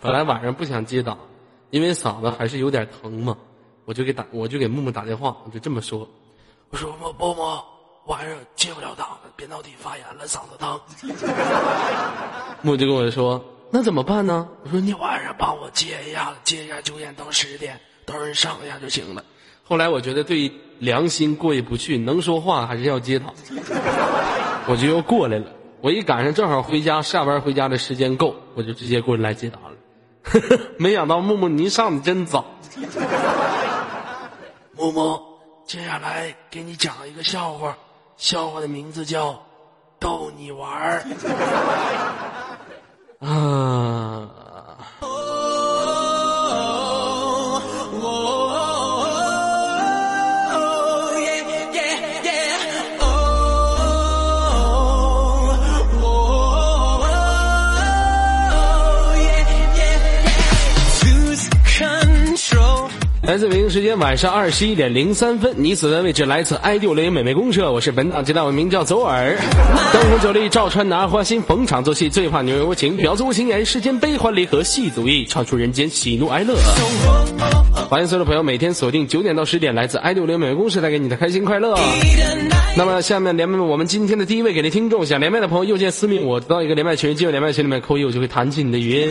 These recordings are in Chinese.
本来晚上不想接档，因为嗓子还是有点疼嘛，我就给打，我就给木木打电话，我就这么说，我说某某某，晚上接不了档了，扁桃体发炎了，嗓子疼。木就跟我说，那怎么办呢？我说你晚上帮我接一下，接一下九点到十点，到时候上一下就行了。后来我觉得对良心过意不去，能说话还是要接档，我就又过来了。我一赶上正好回家下班回家的时间够，我就直接过来接档。没想到木木你上的真早。木木，接下来给你讲一个笑话，笑话的名字叫逗你玩儿。啊。来自北京时间晚上二十一点零三分，你所在位置来自 i 六零美美公社，我是本档接待，我名叫左耳。灯红酒绿，照穿拿花心，逢场作戏，最怕女人无情，婊子无情言，世间悲欢离合戏足意，唱出人间喜怒哀乐。欢迎所有的朋友每天锁定九点到十点，来自 i 六零美美公社带给你的开心快乐。那么下面连麦我们今天的第一位给力听众，想连麦的朋友右键私密我，到一个连麦群，进入连麦群里面扣一，我就会弹起你的语音。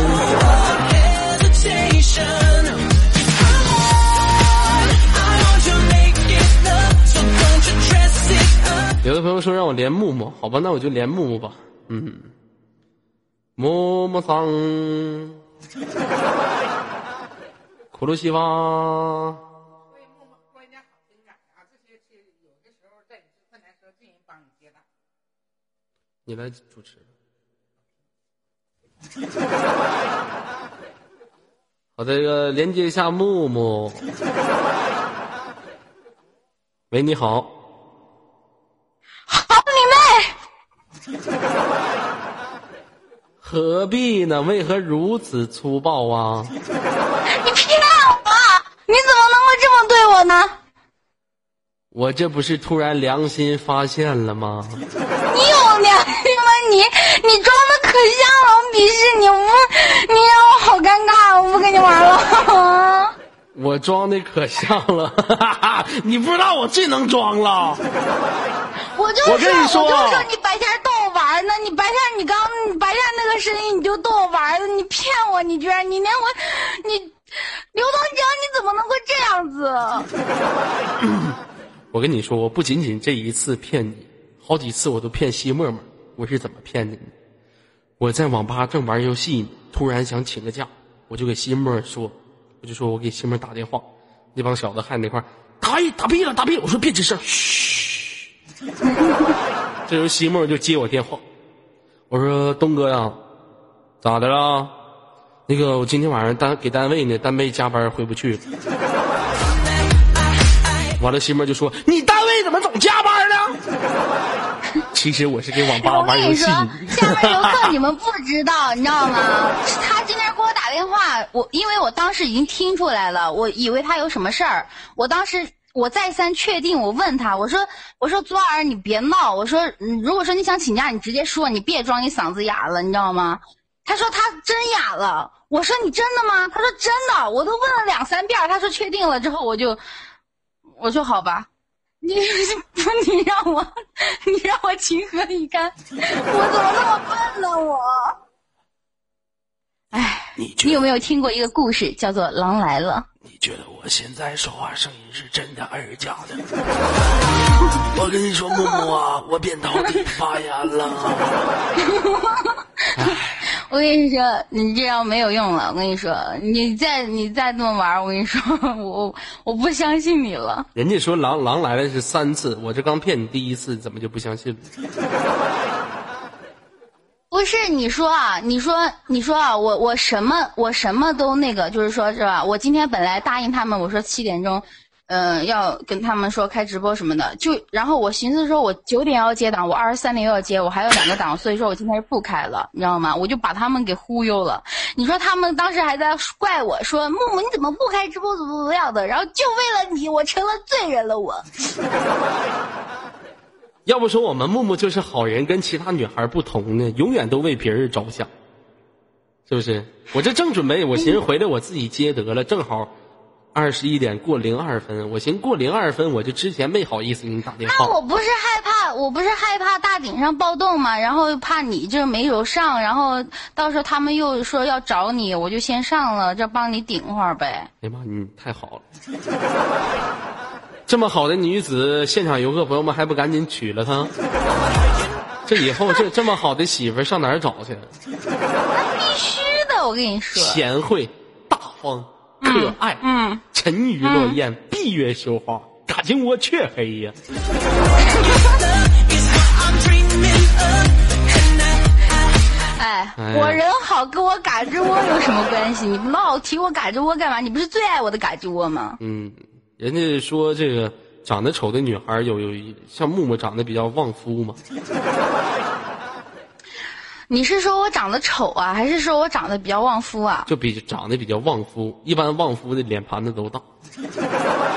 朋友说让我连木木，好吧，那我就连木木吧。嗯，木木桑，苦鲁西方。你来主持。好的，这个连接一下木木。喂，你好。何必呢？为何如此粗暴啊？你骗我！你怎么能够这么对我呢？我这不是突然良心发现了吗？你有良心吗？你你装的可像了，我鄙视你！我你让我好尴尬，我不跟你玩了。我装的可像了，你不知道我最能装了。我就说，我就说你白天玩呢，你白天你刚白天那个声音你就逗我玩的，你骗我，你居然你连我，你刘东江你怎么能够这样子？我跟你说，我不仅仅这一次骗你，好几次我都骗西沫沫。我是怎么骗的呢？我在网吧正玩游戏，突然想请个假，我就给西沫说。我就说我给西门打电话，那帮小子还那块打打屁了打屁，我说别吱声，嘘。这时候西莫就接我电话，我说东哥呀，咋的了？那个我今天晚上单给单位呢，单位加班回不去。完了，西莫就说你单位怎么总加班呢？其实我是给网吧玩游戏。下面游 客你们不知道，你知道吗？他今天给我打电话，我因为我当时已经听出来了，我以为他有什么事儿。我当时我再三确定，我问他，我说我说左耳你别闹，我说如果说你想请假，你直接说，你别装你嗓子哑了，你知道吗？他说他真哑了。我说你真的吗？他说真的。我都问了两三遍，他说确定了之后，我就我说好吧。你不，你让我，你让我情何以堪？我怎么那么笨呢？我，哎，你你有没有听过一个故事，叫做《狼来了》？你觉得我现在说话声音是真的还是假的？我跟你说，木木啊，我扁桃体发炎了。我跟你说，你这样没有用了。我跟你说，你再你再这么玩，我跟你说，我我不相信你了。人家说狼狼来了是三次，我这刚骗你第一次，怎么就不相信了？不是你说啊，你说你说啊，我我什么我什么都那个，就是说是吧？我今天本来答应他们，我说七点钟。嗯，要跟他们说开直播什么的，就然后我寻思说，我九点要接档，我二十三点又要接，我还有两个档，所以说我今天是不开了，你知道吗？我就把他们给忽悠了。你说他们当时还在怪我说，木木你怎么不开直播，怎么怎么样的？然后就为了你，我成了罪人了。我要不说我们木木就是好人，跟其他女孩不同呢，永远都为别人着想。是不是？我这正准备，我寻思回来我自己接得了，正好二十一点过零二分，我寻思过零二分，我就之前没好意思给你打电话。那我不是害怕，我不是害怕大顶上暴动嘛，然后怕你这没有上，然后到时候他们又说要找你，我就先上了，这帮你顶会儿呗。哎呀妈，你太好了！这么好的女子，现场游客朋友们还不赶紧娶了她？这以后这这么好的媳妇上哪儿找去？那必须的，我跟你说。贤惠、大方、可爱，嗯，沉鱼落雁，闭月羞花，嘎金窝雀黑呀。哎哎，我人好跟我嘎吱窝有什么关系？你老提我嘎吱窝干嘛？你不是最爱我的嘎吱窝吗？嗯，人家说这个长得丑的女孩有有一像木木长得比较旺夫嘛。你是说我长得丑啊，还是说我长得比较旺夫啊？就比长得比较旺夫，一般旺夫的脸盘子都大。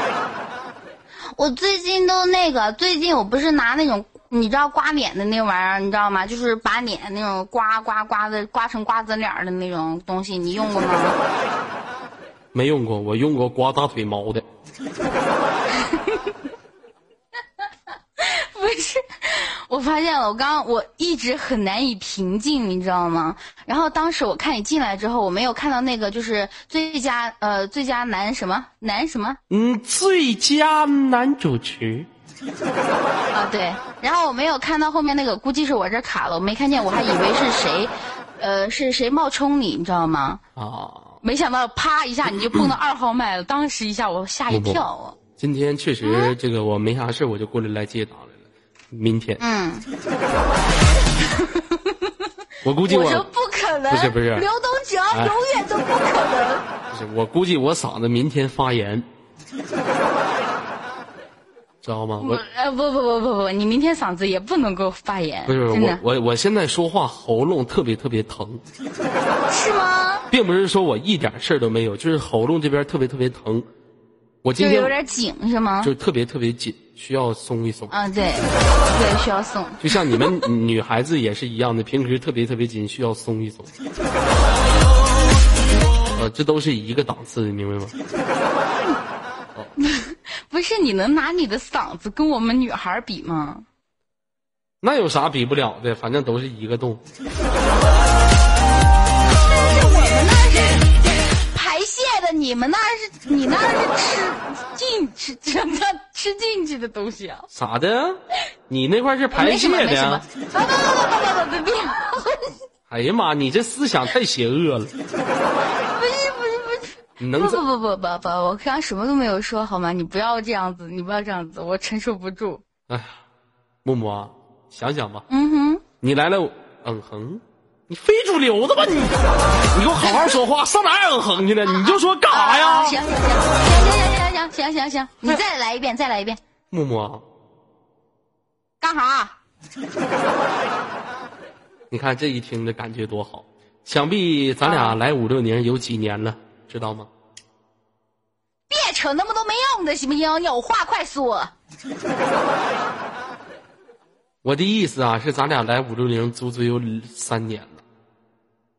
我最近都那个，最近我不是拿那种你知道刮脸的那玩意儿，你知道吗？就是把脸那种刮刮刮的刮成瓜子脸的那种东西，你用过吗？没用过，我用过刮大腿毛的。不是，我发现了，我刚刚我一直很难以平静，你知道吗？然后当时我看你进来之后，我没有看到那个就是最佳呃最佳男什么男什么嗯，最佳男主持。啊对，然后我没有看到后面那个，估计是我这卡了，我没看见，我还以为是谁，呃是谁冒充你，你知道吗？啊，没想到啪一下你就蹦到二号麦了，当时一下我吓一跳啊！今天确实这个我没啥事，我就过来来接档来了。明天嗯，我估计我我说不可能，不是不是刘东哲哎永远都不可能。不是我估计我嗓子明天发炎，知道吗？我我呃不不不不不，你明天嗓子也不能够发炎，不是不是我我我现在说话喉咙特别特别疼，是吗？并不是说我一点事儿都没有，就是喉咙这边特别特别疼。我今天就有点紧是吗？就特别特别紧，需要松一松。啊 对，对需要松。就像你们女孩子也是一样的，平时特别特别紧，需要松一松。呃，这都是一个档次的，明白吗？不是你能拿你的嗓子跟我们女孩比吗？那有啥比不了的？反正都是一个洞。你们那是你那是吃进吃什么吃进去的东西啊？咋的？你那块是排泄的呀？没什么。啊不不不不不不不，哎呀妈，你这思想太邪恶了！不是不是不是。你能不不不不不不，我刚刚什么都没有说，好吗？你不要这样子，你不要这样子，我承受不住。哎呀，木木啊，想想吧，嗯哼，你来了，嗯哼，你非主流的吧你？你给我好好说话，上哪儿嗯哼去了？你就说干啥呀啊？行行行行行行行行行行，你再来一遍，再来一遍，木木啊，干啥？你看这一听这感觉多好，想必咱俩来五六年有几年了，知道吗？别扯那么多没用的，行不行？有话快说。我的意思啊，是咱俩来五六零足足有三年了。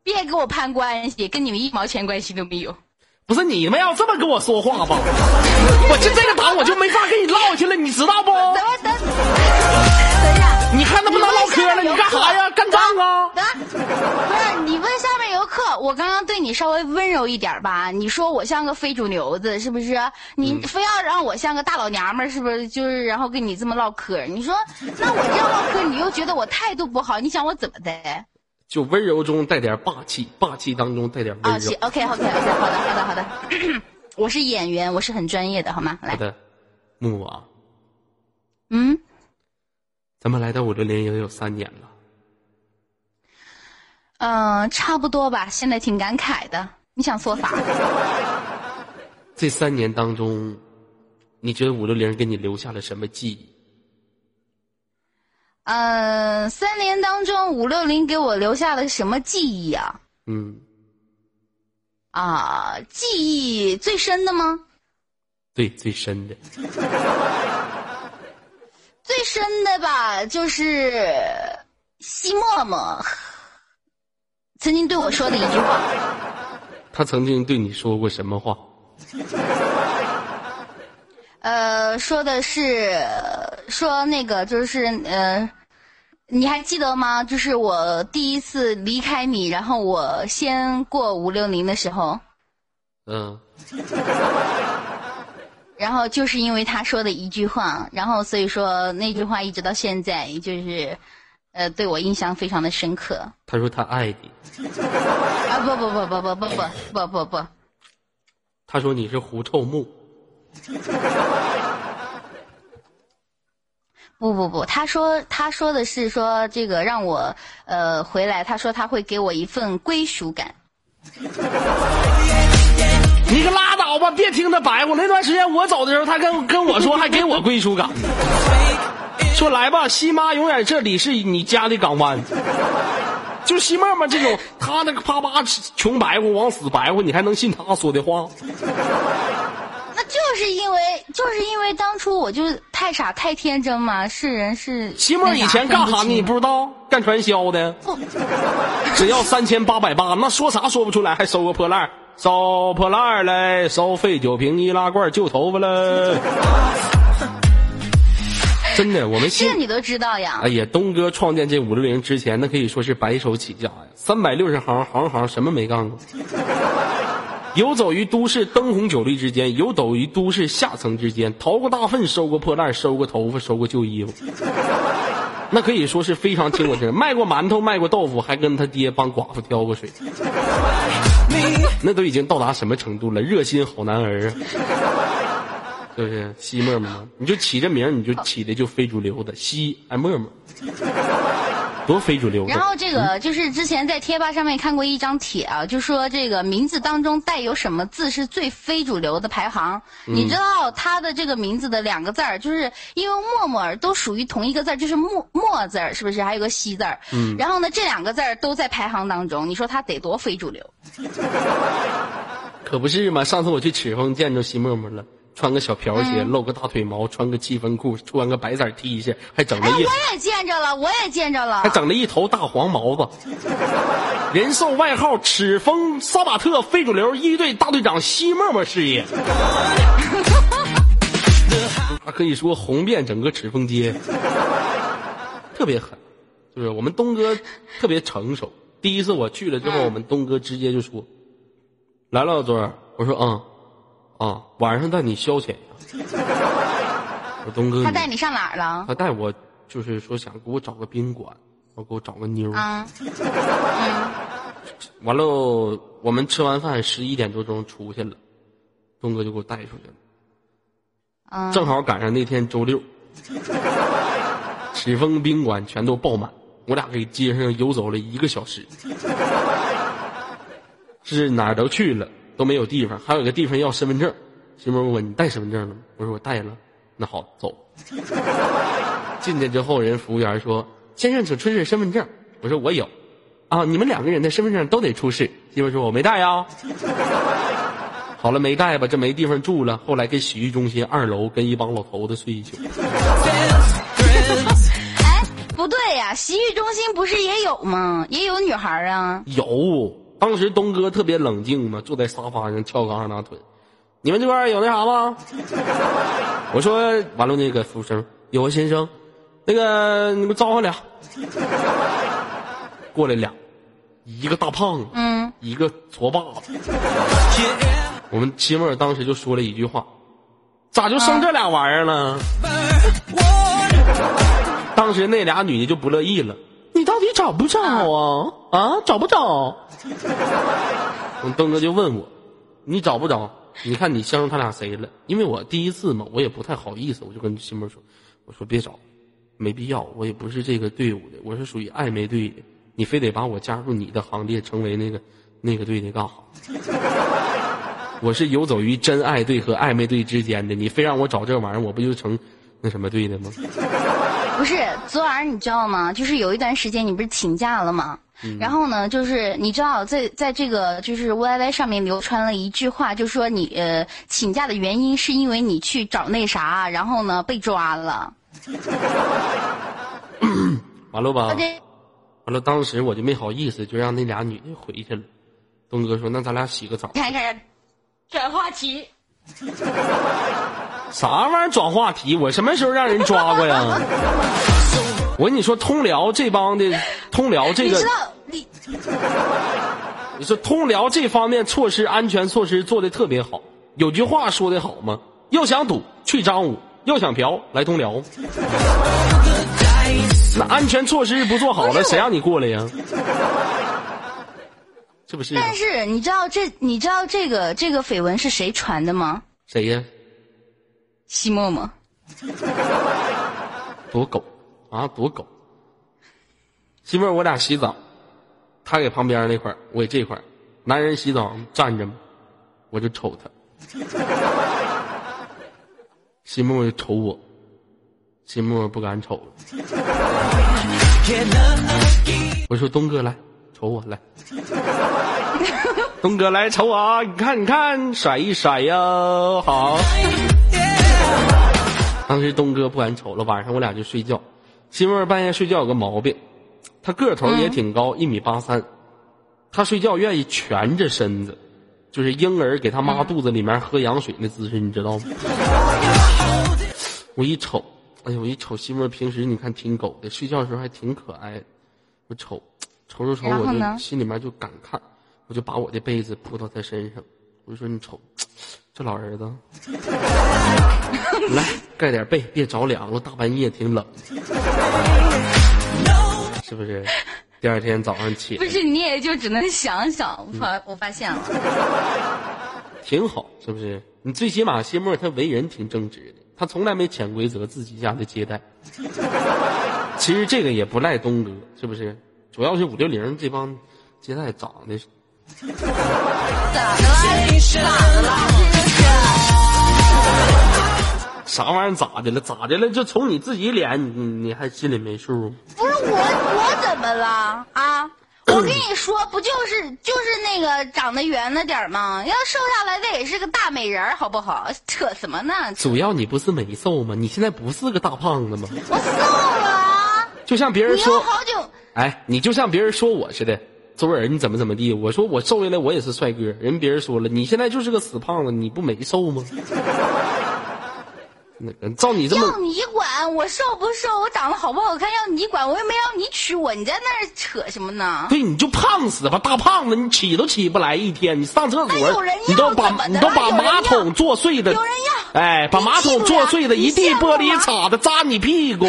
别给我攀关系，跟你们一毛钱关系都没有。不是你们要这么跟我说话吧？我就这个档我就没法跟你唠去了，你知道不？等会等，等一下，你看能不能唠嗑了？你干啥呀？干仗啊？等，不是你问下面游客，我刚刚对你稍微温柔一点吧？你说我像个非主流子，是不是？你非要让我像个大老娘们儿，是不是？就是然后跟你这么唠嗑，你说那我这样唠嗑，你又觉得我态度不好，你想我怎么的？就温柔中带点霸气，霸气当中带点温啊，柔行。，OK OK OK，好的好的好的，我是演员，我是很专业的，好吗？来，好的，木木啊，嗯，咱们来到五六零也有三年了。嗯、差不多吧。现在挺感慨的，你想说啥？这三年当中，你觉得五六零给你留下了什么记忆？呃，三年当中，五六零给我留下了什么记忆啊？嗯，啊，记忆最深的吗？对，最深的。最深的吧，就是西沫沫曾经对我说的一句话。他曾经对你说过什么话？呃，说的是说那个就是呃，你还记得吗？就是我第一次离开你，然后我先过五六零的时候，嗯，然后就是因为他说的一句话，然后所以说那句话一直到现在就是，呃，对我印象非常的深刻。他说他爱你，啊不不不不不不不不不。不，他说你是狐臭木，不不不，他说他说的是说这个让我呃回来，他说他会给我一份归属感。你可拉倒吧，别听他白话。那段时间我走的时候，他跟跟我说，还给我归属感，说来吧，西妈永远这里是你家的港湾。就西妹妹这种，他那个啪啪穷白话往死白话，你还能信他说的话？那就是因为就是因为当初我就太傻太天真嘛，是人是西沫以前干啥呢？你不知道？干传销的，只要三千八百八，那说啥说不出来，还收个破烂儿，收破烂儿嘞，收废酒瓶、易拉罐、旧头发嘞。真的，我们西这你都知道呀哎？呀，东哥创建这五六零之前，那可以说是白手起家呀，三百六十行，行行什么没干过。游走于都市灯红酒绿之间，游走于都市下层之间，淘过大粪，收过破烂，收过头发，收过旧衣服。那可以说是非常听我这卖过馒头，卖过豆腐，还跟他爹帮寡妇挑过水。那都已经到达什么程度了？热心好男儿啊！是不是西沫沫？你就起这名，你就起的就非主流的西哎沫沫，多非主流。然后这个就是之前在贴吧上面看过一张帖啊，就说这个名字当中带有什么字是最非主流的排行。你知道他的这个名字的两个字儿，就是因为默默儿都属于同一个字儿，就是默默字儿，是不是？还有个西字儿。嗯。然后呢，这两个字儿都在排行当中，你说他得多非主流？可不是嘛！上次我去赤峰见着西默默了，穿个小瓢鞋，露个大腿毛，穿个七分裤，穿个白色 T 恤，还整了哎，一我也见着了，我也见着了还。整了一头大黄毛子，人送外号“赤峰杀马特”非主流一队大队长西沫沫事业。他可以说红遍整个赤峰街，特别狠。就是我们东哥特别成熟。第一次我去了之后，我们东哥直接就说：“来了，老尊儿。”我说：“嗯，啊，晚上带你消遣一下。”我东哥，他带你上哪儿了？他带我就是说想给我找个宾馆，我给我找个妞儿。啊，完了，我们吃完饭十一点多钟出去了，东哥就给我带出去了。嗯，正好赶上那天周六，赤峰宾馆全都爆满，我俩给街上游走了一个小时，是哪儿都去了，都没有地方，还有个地方要身份证。媳妇问我你带身份证了吗？我说我带了。那好，走。进去之后，人服务员说：“先生，请出示身份证。”我说我有。啊，你们两个人的身份证都得出示。媳妇说：“我没带呀。”好了，没带吧，这没地方住了。后来跟洗浴中心二楼跟一帮老头子睡一宿。哎，不对呀，洗浴中心不是也有吗？也有女孩啊。有，当时东哥特别冷静嘛，坐在沙发上翘个二郎腿。你们这边有那啥吗？我说完了，那个服务生有个，先生，那个你们招呼俩。过来俩，一个大胖子，嗯，一个矬把子。我们齐默尔当时就说了一句话：“咋就剩这俩玩意儿了？”当时那俩女的就不乐意了：“你到底找不找啊？啊，找不找？”我们东哥就问我：“你找不找？你看你相中他俩谁了？”因为我第一次嘛，我也不太好意思，我就跟西默说：“我说别找，没必要，我也不是这个队伍的，我是属于暧昧队的，你非得把我加入你的行列，成为那个那个队的干啥？” 我是游走于真爱队和暧昧队之间的，你非让我找这玩意儿，我不就成那什么队的吗？不是，昨晚你知道吗？就是有一段时间你不是请假了吗？嗯然后呢，就是你知道在在这个就是 YY 上面流传了一句话，就说你呃请假的原因是因为你去找那啥，然后呢被抓了。完了吧完了，当时我就没好意思，就让那俩女的回去了。东哥说：“那咱俩洗个澡。”看看，转话题。啥玩意儿转话题？我什么时候让人抓过呀？我跟你说，通辽这帮的通辽这个，你知道你 你说通辽这方面措施安全措施做的特别好。有句话说的好吗？要想赌去张武，要想嫖来通辽。那安全措施不做好了，谁让你过来呀？是不是？但是你知道这你知道这个这个绯闻是谁传的吗？谁呀？西沫沫。多狗啊！多狗！媳妇儿，我俩洗澡，他给旁边那块儿，我给这块儿。男人洗澡站着嘛，我就瞅他。西沫沫瞅我，西沫沫不敢瞅了。我说东哥来瞅我来，东哥来瞅我啊，你看你看，甩一甩呀，好。当时东哥不敢瞅了，晚上我俩就睡觉。西沫半夜睡觉有个毛病，他个头也挺高，一米八三，他睡觉愿意蜷着身子。就是婴儿给他妈肚子里面喝羊水那姿势，你知道吗？我一瞅，哎呦，我一瞅，西沫平时你看挺狗的，睡觉的时候还挺可爱。我瞅，瞅瞅瞅，我就心里面就感慨，我就把我的被子铺到他身上，我就说：“你瞅，这老儿子，来盖点被，别着凉了，大半夜挺冷，是不是？”第二天早上起，不是你也就只能想想，我发我发现了，挺好，是不是？你最起码谢沫他为人挺正直的，他从来没潜规则自己家的接待。其实这个也不赖东哥，是不是？主要是五六零这帮接待长得咋的了？咋的了？啥玩意儿咋的了？咋的了？就瞅你自己脸，你你还心里没数？不是我，我怎么了啊？我跟你说，不就是就是那个长得圆了点吗？要瘦下来，那也是个大美人好不好？扯什么呢？主要你不是没瘦吗？你现在不是个大胖子吗？我瘦了。就像别人说，好久。哎，你就像别人说我似的，周人你怎么怎么地？我说我瘦下来，我也是帅哥。人别人说了，你现在就是个死胖子，你不没瘦吗？照你这么，要你管我瘦不瘦，我长得好不好看？要你管，我又没让你娶我，你在那儿扯什么呢？对，你就胖死吧，大胖子，你起都起不来一天，你上厕所，你都把你都把马桶坐碎的，有人要，哎，把马桶坐碎的一地玻璃碴子扎你屁股，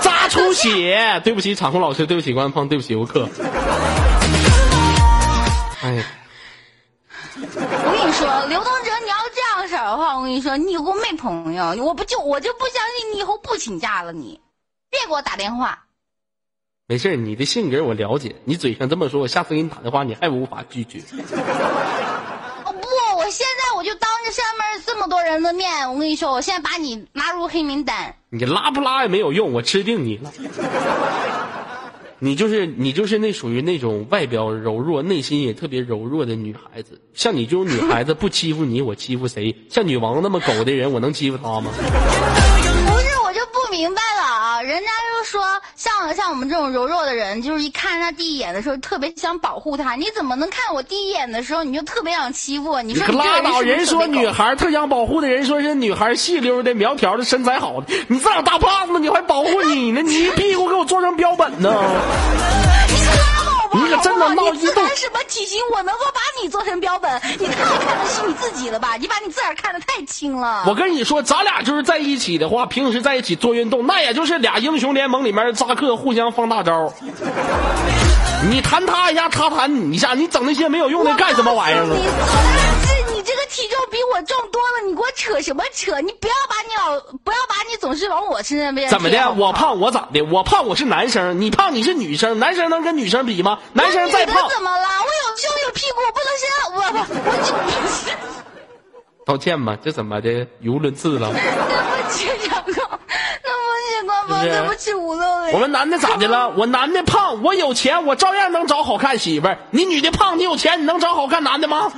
扎出血。对不起，场控老师，对不起官方，对不起游客。哎。我跟你说，刘东哲，你要这样式儿的话，我跟你说，你以后没朋友，我不就我就不相信你以后不请假了。你别给我打电话。没事你的性格我了解，你嘴上这么说，我下次给你打电话，你还无法拒绝。哦不，我现在我就当着下面这么多人的面，我跟你说，我现在把你拉入黑名单。你拉不拉也没有用，我吃定你了。你就是你就是那属于那种外表柔弱、内心也特别柔弱的女孩子。像你这种女孩子，不欺负你，我欺负谁？像女王那么狗的人，我能欺负她吗？不是，我就不明白了啊！人家就说，像像我们这种柔弱的人，就是一看他第一眼的时候，特别想保护他。你怎么能看我第一眼的时候，你就特别想欺负我？你说可拉倒！人说女孩特想保护的人，说是女孩细溜的、苗条的、身材好的。你这样大胖子，你还保护你呢？你一屁股给我做成标本呢？你 可真的闹一动！你什么体型？我能够把你做成标本？你太看得起你自己了吧？你把你自个儿看得太轻了。我跟你说，咱俩就是在一起的话，平时在一起做运动，那也就是俩英雄联盟里面扎克互相放大招。你弹他一下，他弹你一下，你整那些没有用的干什么玩意儿啊？这个体重比我重多了，你给我扯什么扯？你不要把你老不要把你总是往我身上边。怎么的？我胖我咋的？我胖我是男生，你胖你是女生，男生能跟女生比吗？男生再胖怎么了？我有胸有屁股，我不能先我我。道歉吧，这怎么的？语无伦次了。对不起，长哥，对不起，官方，对不起，五六零。我们男的咋的了？我男的胖，我有钱，我照样能找好看媳妇儿。你女的胖，你有钱，你能找好看男的吗？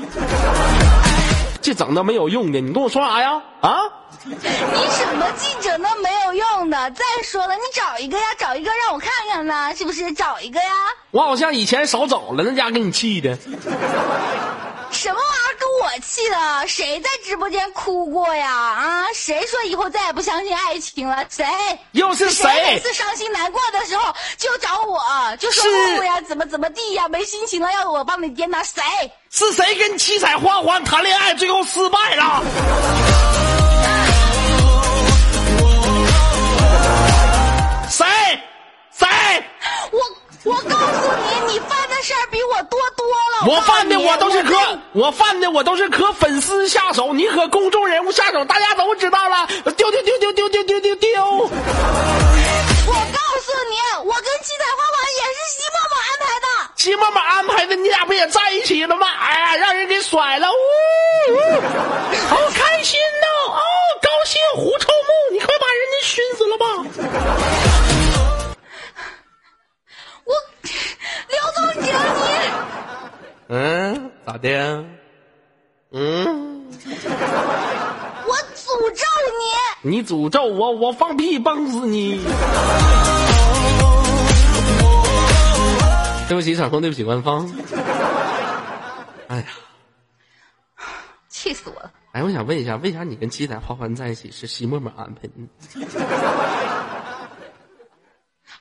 净整那没有用的，你跟我说啥呀？啊？你什么记者那没有用的？再说了，你找一个呀，找一个让我看看呢，是不是？找一个呀。我好像以前少找了，那家给你气的。什么玩意儿给我气的？谁在直播间哭过呀？啊，谁说以后再也不相信爱情了？谁？又是谁？每谁？次伤心难过的时候就找我，就说是木木呀，怎么怎么地呀，没心情了，要我帮你颠倒。谁？是谁跟七彩花环谈恋爱，最后失败了？谁？谁？我我告诉你，你犯的事儿比我多多了。我犯的我都是我可，我犯的我都是可粉丝下手，你可公众人物下手，大家都知道了。丢丢丢丢丢丢丢丢丢。我告诉你，我跟七彩花花也是西默默安排的。西妈妈安排的，你俩不也在一起了吗？哎呀，让人给甩了，呜、呜好开心呐！哦，高兴，狐臭木，你快把人家熏死了吧！我刘宗哲，你嗯，咋的？嗯，我诅咒你！你诅咒我，我放屁崩死你！对不起，场控，对不起，官方。哎呀，气死我了！哎，我想问一下，为啥你跟七彩花环在一起是西默默安排的？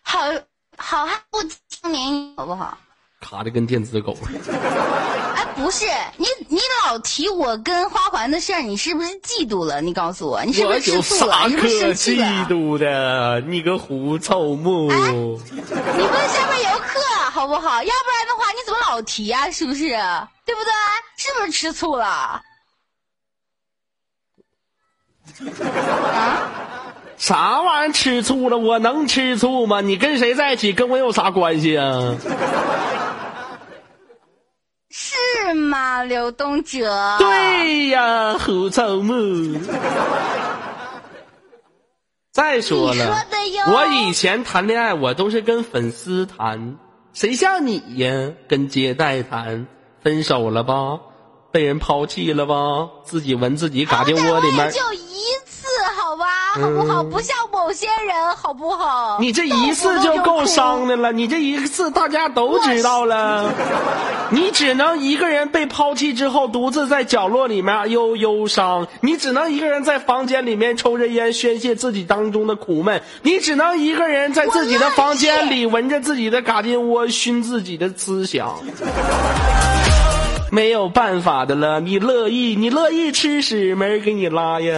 好好汉不青年，好不好？卡的跟电子狗似的。哎，不是你，你老提我跟花环的事儿，你是不是嫉妒了？你告诉我，你是不是吃醋了？啥你是不是可生气嫉？妒的？你个狐臭木！你问下面游客好不好？要不然的话，你怎么老提呀、是不是？对不对？是不是吃醋了？啊？啥玩意儿吃醋了？我能吃醋吗？你跟谁在一起，跟我有啥关系啊？是吗，刘东哲？，对呀，胡臭木。再说了说，我以前谈恋爱，我都是跟粉丝谈，谁像你呀？跟接待谈，分手了吧？被人抛弃了吧？自己闻自己嘎进窝里面。就一次，好不好？不像某些人，好不好？你这一次就够伤的了，你这一次大家都知道了。你只能一个人被抛弃之后，独自在角落里面忧 忧伤；你只能一个人在房间里面抽着烟宣泄自己当中的苦闷；你只能一个人在自己的房间里闻着自己的嘎金窝熏自己的思想。没有办法的了，你乐意，你乐意吃屎，没人给你拉呀。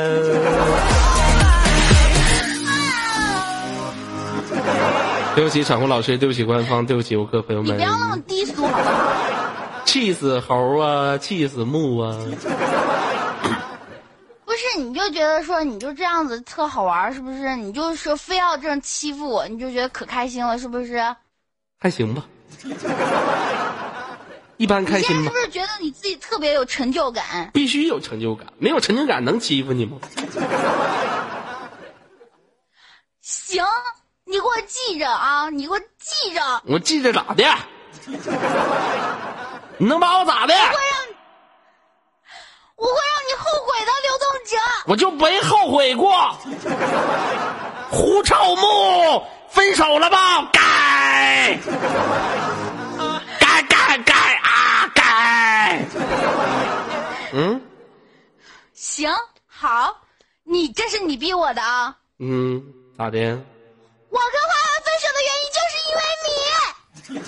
对不起，场控老师，对不起官方，对不起游客朋友们你不，要那么低俗，好不好？气死猴啊，气死木啊！不是，你就觉得说你就这样子特好玩，是不是？你就说非要这样欺负我，你就觉得可开心了，是不是？还行吧，一般开心吧你现在是不，是觉得你自己特别有成就感？必须有成就感，没有成就感能欺负你吗？行，你给我记着啊，你给我记着，我记着咋的？你能把我咋的？会让，我会让你后悔的，刘东哲。我就没后悔过。胡臭木，分手了吧？该，该该该啊该。嗯行，好，你这是你逼我的啊！嗯，咋的？我跟花花分手的原因就是因为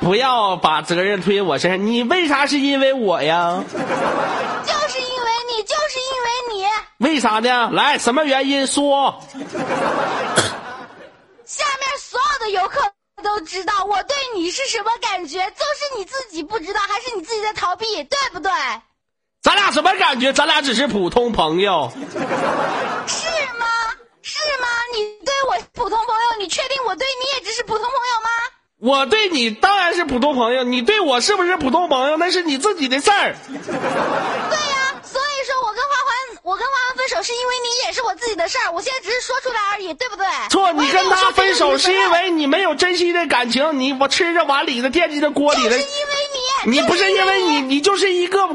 你，不要把责任推我身上，你为啥是因为我呀？就是因为你，就是因为你。为啥呢？来，什么原因说？下面所有的游客都知道我对你是什么感觉，就是你自己不知道，还是你自己在逃避，对不对？咱俩什么感觉？咱俩只是普通朋友。是吗？是吗？你对我普通朋友，你确定我对你也只是普通朋友吗？我对你当然是普通朋友，你对我是不是普通朋友？那是你自己的事儿。对呀、所以说我跟我跟王安分手是因为你，也是我自己的事儿。我现在只是说出来而已，对不对？错，你跟他分手是因为你没有珍惜这感情，你我吃着碗里的，惦记着锅里的就是因。为你。你不是因为你，你就是一个，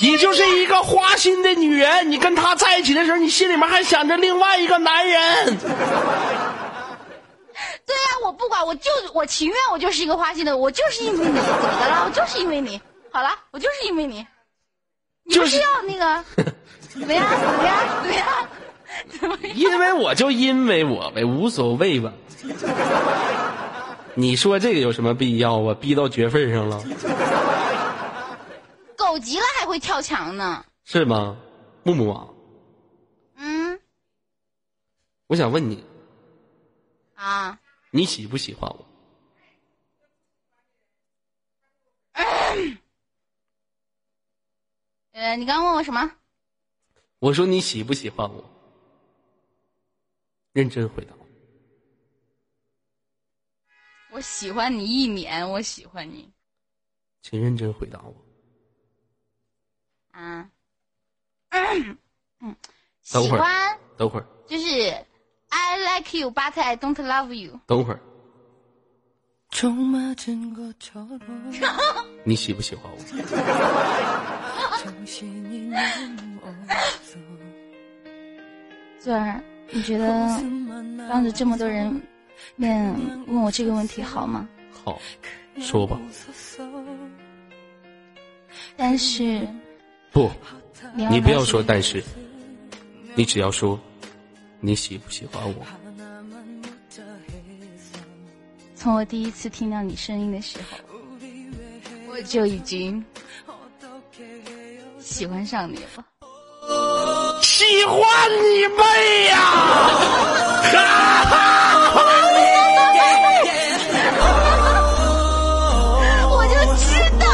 你就是一个花心的女人。你跟他在一起的时候，你心里面还想着另外一个男人。对呀、我不管，我就我情愿我就是一个花心的，我就是因为你，怎么的了？我就是因为你，好了，我就是因为你，就是是要那个怎么样？怎么样？怎么样？怎么样？因为我就因为我呗，无所谓吧。你说这个有什么必要啊？逼到绝份上了，狗急了还会跳墙呢。是吗？木木啊，嗯我想问你，啊，你喜不喜欢我？呃，你刚问我什么？我说你喜不喜欢我？认真回答我。我喜欢你一年，我喜欢你。请认真回答我。啊，嗯，喜欢。等会儿。就是，I like you, but I don't love you。等会儿。你喜不喜欢我？左儿，你觉得当着这么多人面问我这个问题好吗？好，说吧。但是，不，你不要说但是，你只要说你喜不喜欢我。从我第一次听到你声音的时候，我就已经喜欢上你了。喜欢你妹呀！我就知道。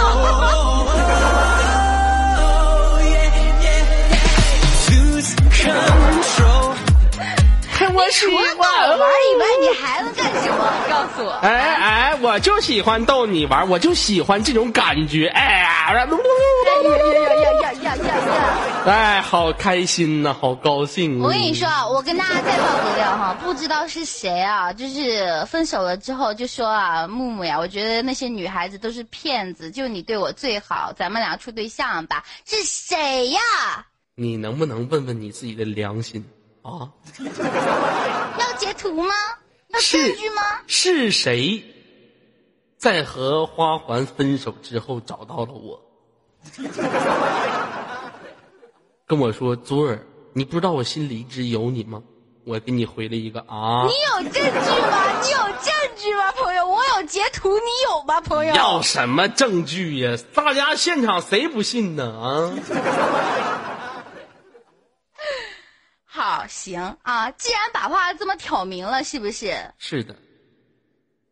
我喜欢你你还能干什么告诉我哎哎我就喜欢逗你玩我就喜欢这种感觉。哎呀 哎，好开心呐、好高兴、啊。我跟你说，啊，我跟大家再爆个料哈，不知道是谁啊，就是分手了之后就说啊，木木呀，我觉得那些女孩子都是骗子，就你对我最好，咱们俩处对象吧。是谁呀？你能不能问问你自己的良心啊？要截图吗？要证据吗？是谁在和花环分手之后找到了我，跟我说：“祖儿，你不知道我心里一直有你吗？”我给你回了一个啊你，有证据吗？你有证据吗，朋友？我有截图，你有吗，朋友？要什么证据呀？大家现场谁不信呢？啊！好，行啊，既然把话这么挑明了，是不是？是的，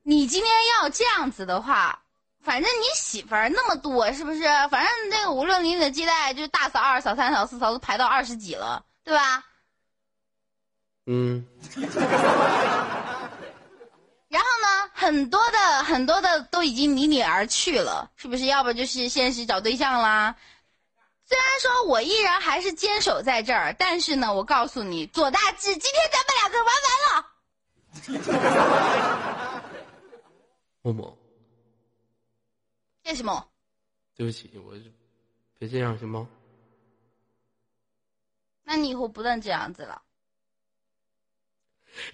你今天要这样子的话，反正你媳妇儿那么多，是不是？反正那个无论你的接待，就是大嫂、二嫂、三嫂、四嫂都排到二十几了，对吧？嗯，然后呢，很多的很多的都已经离你而去了，是不是？要不就是现实找对象啦。虽然说我依然还是坚守在这儿，但是呢，我告诉你，左大志，今天咱们两个玩完了。默默，这什么？对不起，我别这样行吗？那你以后不能这样子了。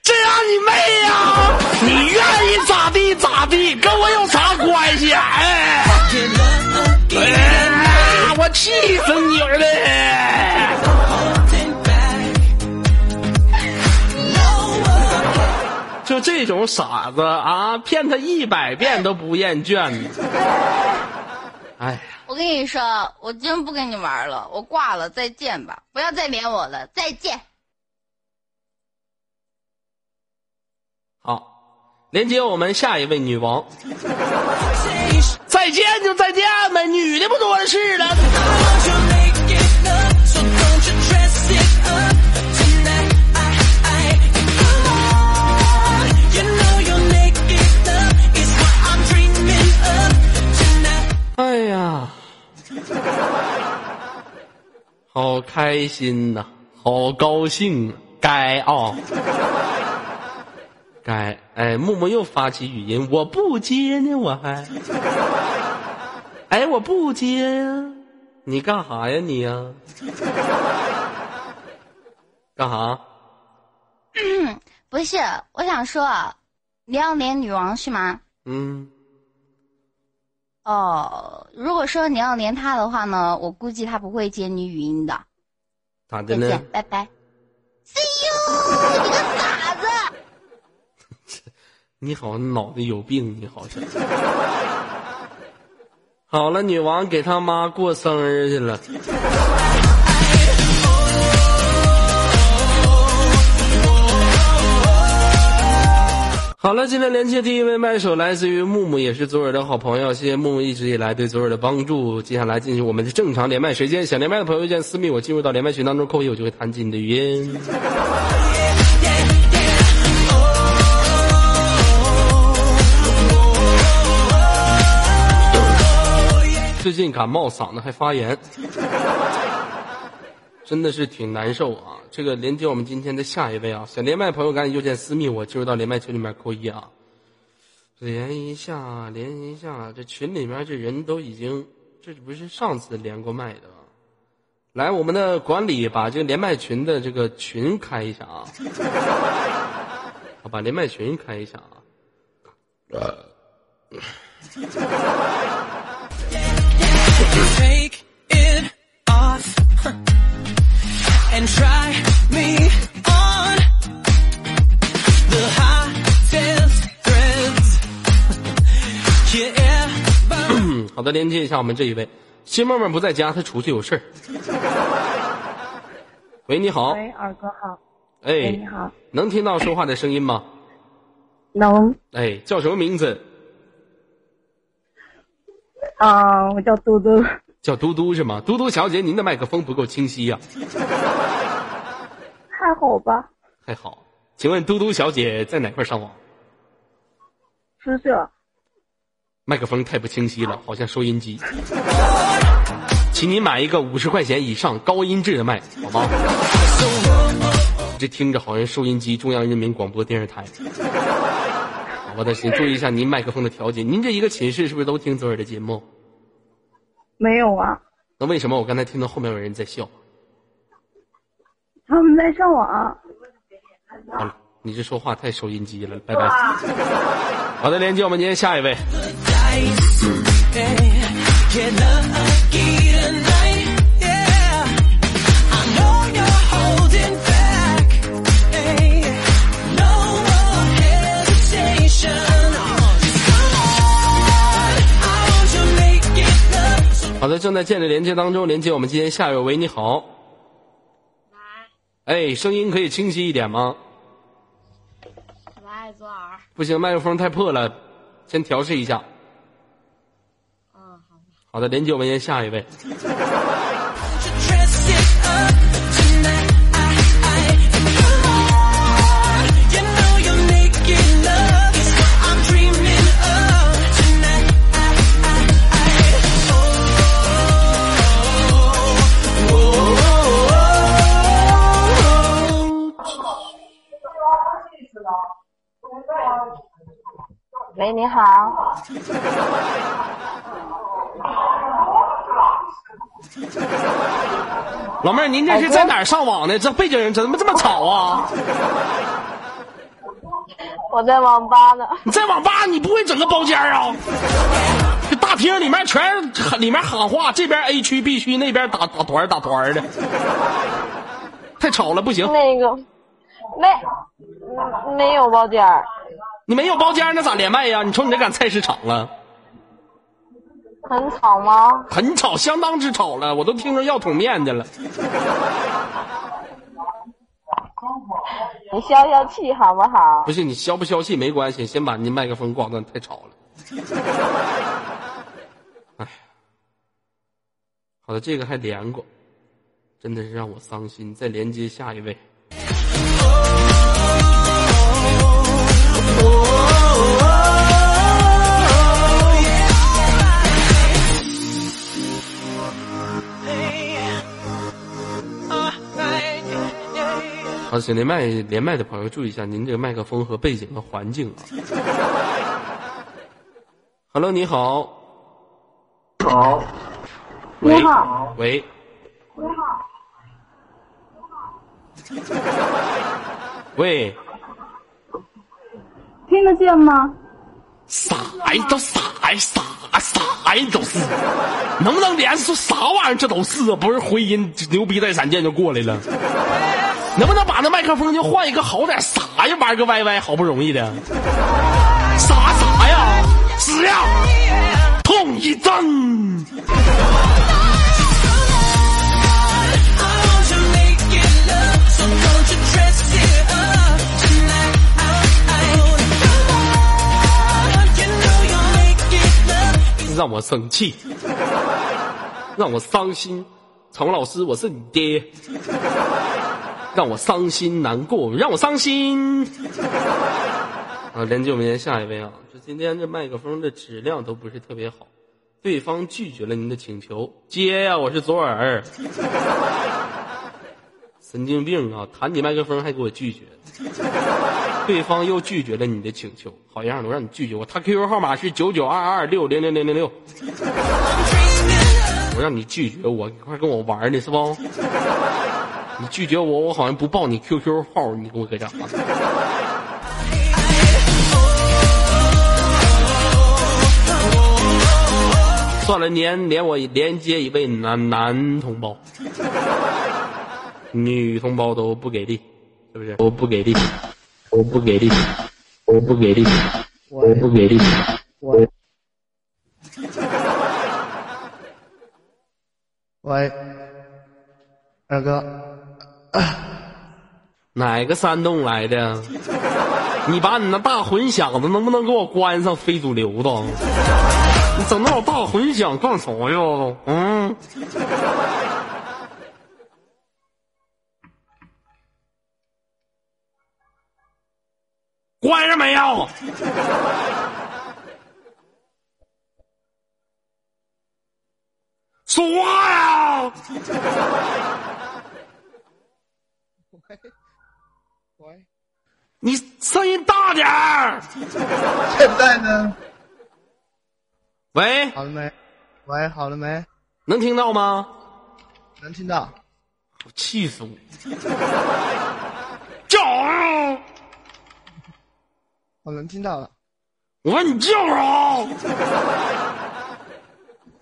这样你妹呀！你愿意咋地咋地，跟我有啥关系？哎，哎，我气死你了！就这种傻子啊，骗他一百遍都不厌倦。哎呀，我跟你说，我真不跟你玩了，我挂了，再见吧，不要再连我了，再见。好，连接我们下一位女王。再见就再见呗，女的不多的是了。哎呀，好开心呐、好高兴啊！该啊，该哎，木木又发起语音，我不接呢，我还哎，我不接呀、你干啥呀你呀、干啥？不是，我想说，你要连女王是吗？嗯，哦，如果说你要连他的话呢，我估计他不会接你语音的。咋的呢再见？，拜拜。See you，你个傻子！你好像脑子有病，你好像。好了，女王给他妈过生日去了。好了，今天连接第一位麦手来自于木木，也是左耳的好朋友。谢谢木木一直以来对左耳的帮助。接下来进行我们的正常连麦时间，想连麦的朋友见私密我进入到连麦群当中扣一，我就会弹起你的语音。最近感冒，嗓子还发炎，真的是挺难受啊。这个连接我们今天的下一位啊，想连麦朋友赶紧右键私密我，进入到连麦群里面扣一啊。连一下，连一下，这群里面这人都已经，这不是上次连过麦的吗？来，我们的管理把这个连麦群的这个群开一下啊，好把连麦群开一下啊。Take 好的，连接一下我们这一位，新妹妹不在家，她出去有事儿。喂，你好，喂，二哥好。哎，你哎，好。能听到说话的声音吗？能哎，叫什么名字？啊、我叫嘟嘟。叫嘟嘟是吗？嘟嘟小姐，您的麦克风不够清晰呀、还好吧？还好，请问嘟嘟小姐在哪块上网？宿舍。麦克风太不清晰了，好像收音机。请您买一个五十块钱以上高音质的麦，好吗？这听着好像收音机，中央人民广播电视台。好吧，但请注意一下您麦克风的调节。您这一个寝室是不是都听左耳的节目？没有啊，那为什么我刚才听到后面有人在笑？他们在上网。好了，你这说话太收音机了，拜拜。好的，连接我们今天下一位。好的，正在建立连接当中，连接我们今天下一位。喂，你好。哎，声音可以清晰一点吗？来，左耳。不行，麦克风太破了，先调试一下。嗯，好的。好的，连接我们先下一位。喂，你好。老妹儿，您这是在哪儿上网呢？这背景怎么这么吵啊？我在网吧呢。你在网吧，你不会整个包间啊？这大厅里面全是里面喊话，这边 A 区 B 区，那边打打团打团的，太吵了，不行。那个，没，嗯没有包间儿，你没有包间，那咋连麦呀？你瞅你这赶菜市场了，很吵吗？很吵，相当之吵了，我都听着要桶面的了。你消消气好不好不？是你消不消气没关系，先把你麦克风挂断，太吵了。哎，好的，这个还连过，真的是让我伤心。再连接下一位。好，请连麦连麦的朋友注意一下，您这个麦克风和背景的环境啊。Hello，你好。好，你好喂你好，喂，喂，听得见吗？啥呀都啥呀啥啥呀都是，能不能连说啥玩意儿？这都是啊，不是回音牛逼带闪电就过来了。能不能把那麦克风就换一个好点？啥呀，玩个歪歪，好不容易的，啥啥呀？只要痛一针。让我生气，让我伤心。曹老师，我是你爹。让我伤心难过，让我伤心。啊，连接我们下一位啊，这今天这麦克风的质量都不是特别好，对方拒绝了您的请求，接呀、我是左耳。神经病啊！弹你麦克风还给我拒绝，对方又拒绝了你的请求，好样的！我让你拒绝我，他 QQ 号码是九九二二六零零零零六，我让你拒绝我，你快跟我玩呢是不？你拒绝我，我好像不报你 QQ 号，你给我搁这？算了，连连我连接一位男男同胞，女同胞都不给力，是不是？都不给力，我不给力，我不给力，我不给力。喂，二哥，哪个山洞来的？你把你那大混响子能不能给我关上？非主流的，你整那老大混响干啥呀？嗯。关上没有？说话呀！喂，你声音大点儿。现在呢？喂，好了没？喂，好了没？能听到吗？能听到？我气死我！叫啊！我能听到了。我问你叫啥？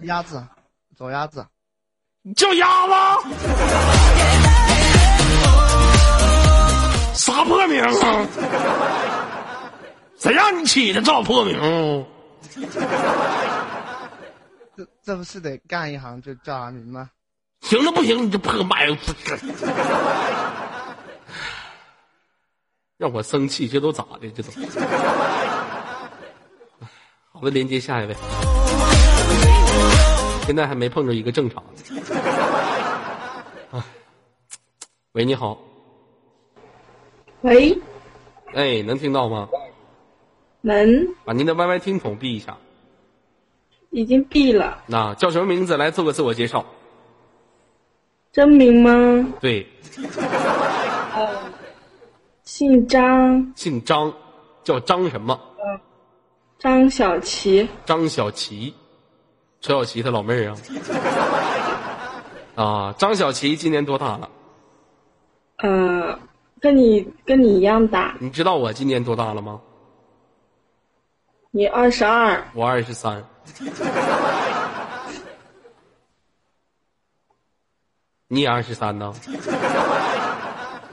鸭子，走鸭子。你叫鸭子？啥破名啊？谁让你起的这破名？这这不是得干一行就叫啥名吗？行了不行？你这破麦克让我生气，这都咋的？这都。好的，连接下一位。现在还没碰着一个正常的。唉喂，你好，喂，哎，能听到吗？能把您的 YY 听筒闭一下。已经闭了，那叫什么名字？来做个自我介绍。真名吗？对，姓张，姓张，叫张什么？张小琪，张小琪，陈小琪他老妹儿啊。啊，张小琪今年多大了？呃，跟你跟你一样大，你知道我今年多大了吗？你二十二，我二十三。你也二十三呢？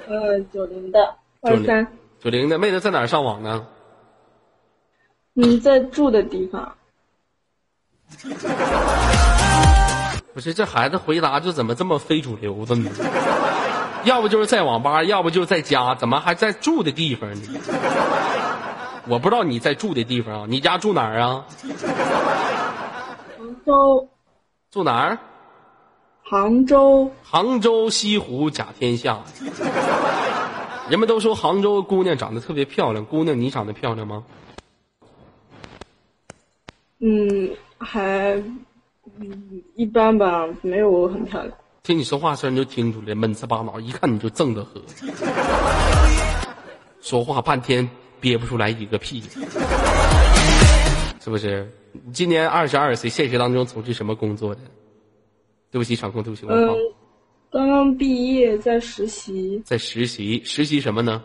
呃，九零的，二十三，九零的妹子在哪儿上网呢？你在住的地方，不是，这孩子回答就怎么这么非主流的呢？要不就是在网吧，要不就是在家，怎么还在住的地方呢？我不知道你在住的地方啊，你家住哪儿啊？杭州，住哪儿？杭州，杭州西湖甲天下。人们都说杭州姑娘长得特别漂亮，姑娘你长得漂亮吗？嗯，还嗯一般吧，没有我很漂亮。听你说话声就听出来，闷刺巴脑，一看你就正着喝。说话半天憋不出来一个屁。是不是？你今年二十二岁，现实当中从事什么工作的？对不起，场控，对不起，我刚刚毕业在实习，在实习，实习什么呢？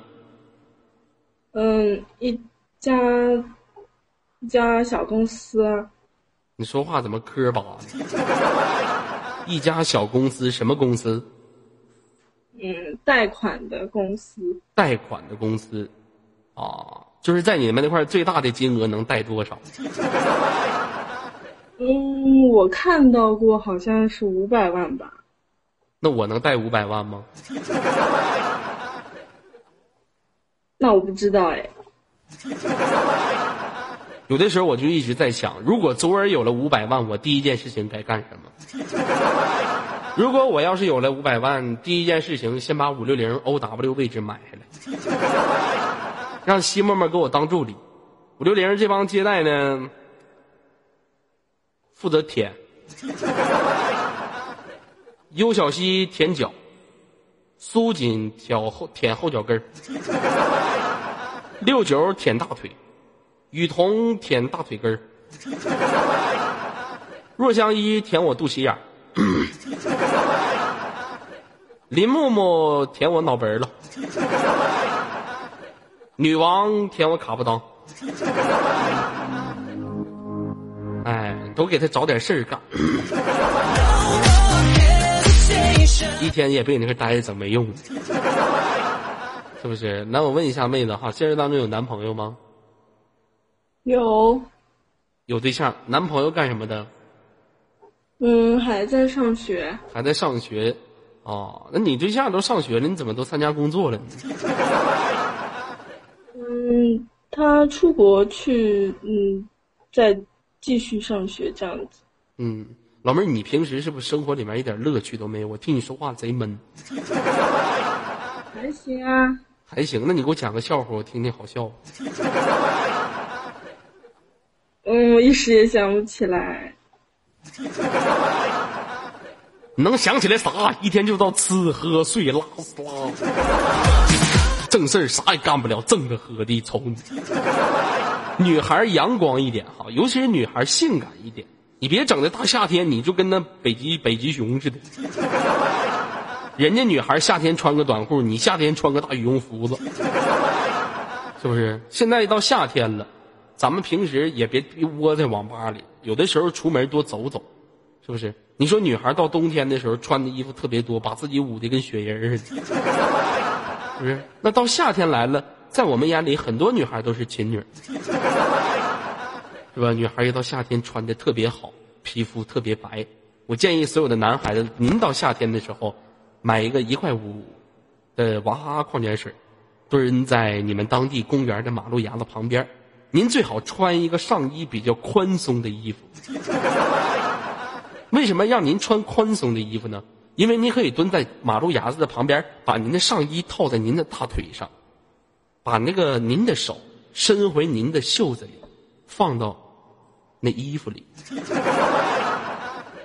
嗯，一家一家小公司，你说话怎么磕巴呢？一家小公司，什么公司？嗯，贷款的公司，贷款的公司，啊，就是在你们那块儿最大的金额能贷多少？嗯，我看到过，好像是五百万吧。那我能贷五百万吗？那我不知道哎。有的时候我就一直在想，如果左耳有了五百万，我第一件事情该干什么？如果我要是有了五百万，第一件事情先把五六零 OW 位置买下来，让西沫沫给我当助理。五六零这帮接待呢，负责舔，尤小西舔脚，苏锦脚后舔后脚跟，六九舔大腿，雨桐舔大腿根儿，若相依舔我肚脐眼儿，林木木舔我脑门儿了，女王舔我卡不裆。哎，都给他找点事儿干，一天也被你那块待着整没用，是不是？那我问一下妹子哈，现实当中有男朋友吗？有，有对象，男朋友干什么的？嗯，还在上学。还在上学。哦，那你对象都上学了，你怎么都参加工作了呢？嗯，他出国去，嗯，再继续上学这样子。嗯，老妹儿，你平时是不是生活里面一点乐趣都没有？我听你说话贼闷。还行啊。还行，那你给我讲个笑话，我听听好笑。嗯，我一时也想不起来。能想起来啥？一天就知道吃喝睡拉撒，正事儿啥也干不了，挣着喝的瞅你。女孩阳光一点哈，尤其是女孩性感一点，你别整的大夏天你就跟那北极北极熊似的。人家女孩夏天穿个短裤，你夏天穿个大羽绒服子，是不是？现在一到夏天了，咱们平时也别窝在网吧里，有的时候出门多走走，是不是？你说女孩到冬天的时候穿的衣服特别多，把自己捂得跟雪人似的，是不是？那到夏天来了，在我们眼里，很多女孩都是琴女，是吧？女孩一到夏天穿的特别好，皮肤特别白。我建议所有的男孩子，您到夏天的时候，买一个一块五的娃哈哈矿泉水，蹲在你们当地公园的马路牙子旁边。您最好穿一个上衣比较宽松的衣服。为什么让您穿宽松的衣服呢？因为您可以蹲在马路牙子的旁边，把您的上衣套在您的大腿上，把那个您的手伸回您的袖子里，放到那衣服里。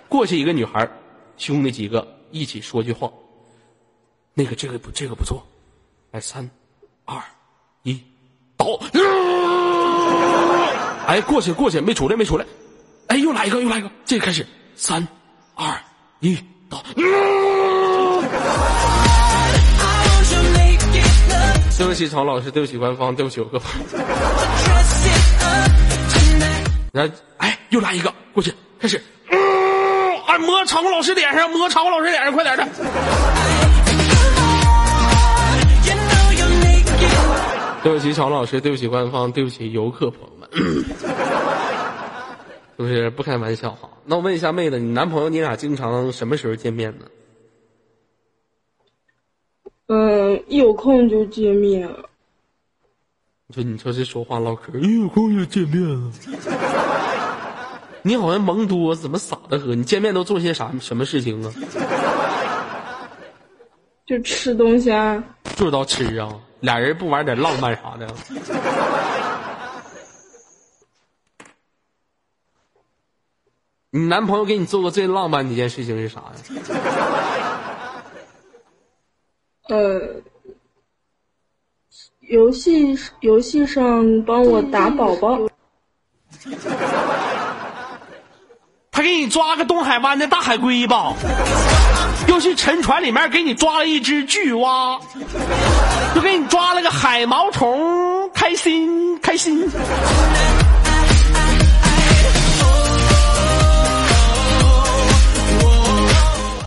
过去一个女孩，兄弟几个一起说句话。那个这个不这个不错，来三，二，一，倒。哎，过去过去，没出来没出来。哎，又来一个又来一个，这个开始，三，二，一，到。对不起，曹老师，对不起官方，对不起我各位。然后，哎，又来一个，过去开始，嗯，哎，摸常老师脸上，摸常老师脸上，快点的。对不起，常老师，对不起官方，对不起游客朋友们，是不是不开玩笑哈？那我问一下妹子，你男朋友你俩经常什么时候见面呢？嗯，一有空就见面。你说你说这说话唠嗑，一有空就见面了。你好像蒙多，怎么傻的喝？你见面都做些啥什么事情啊？就吃东西啊，就知道吃啊，俩人不玩点浪漫啥的。你男朋友给你做过最浪漫的一件事情是啥呀？呃，游戏游戏上帮我打宝宝，他给你抓个东海湾的大海龟吧，又去沉船里面给你抓了一只巨蛙，就给你抓了个海毛虫，开心开心。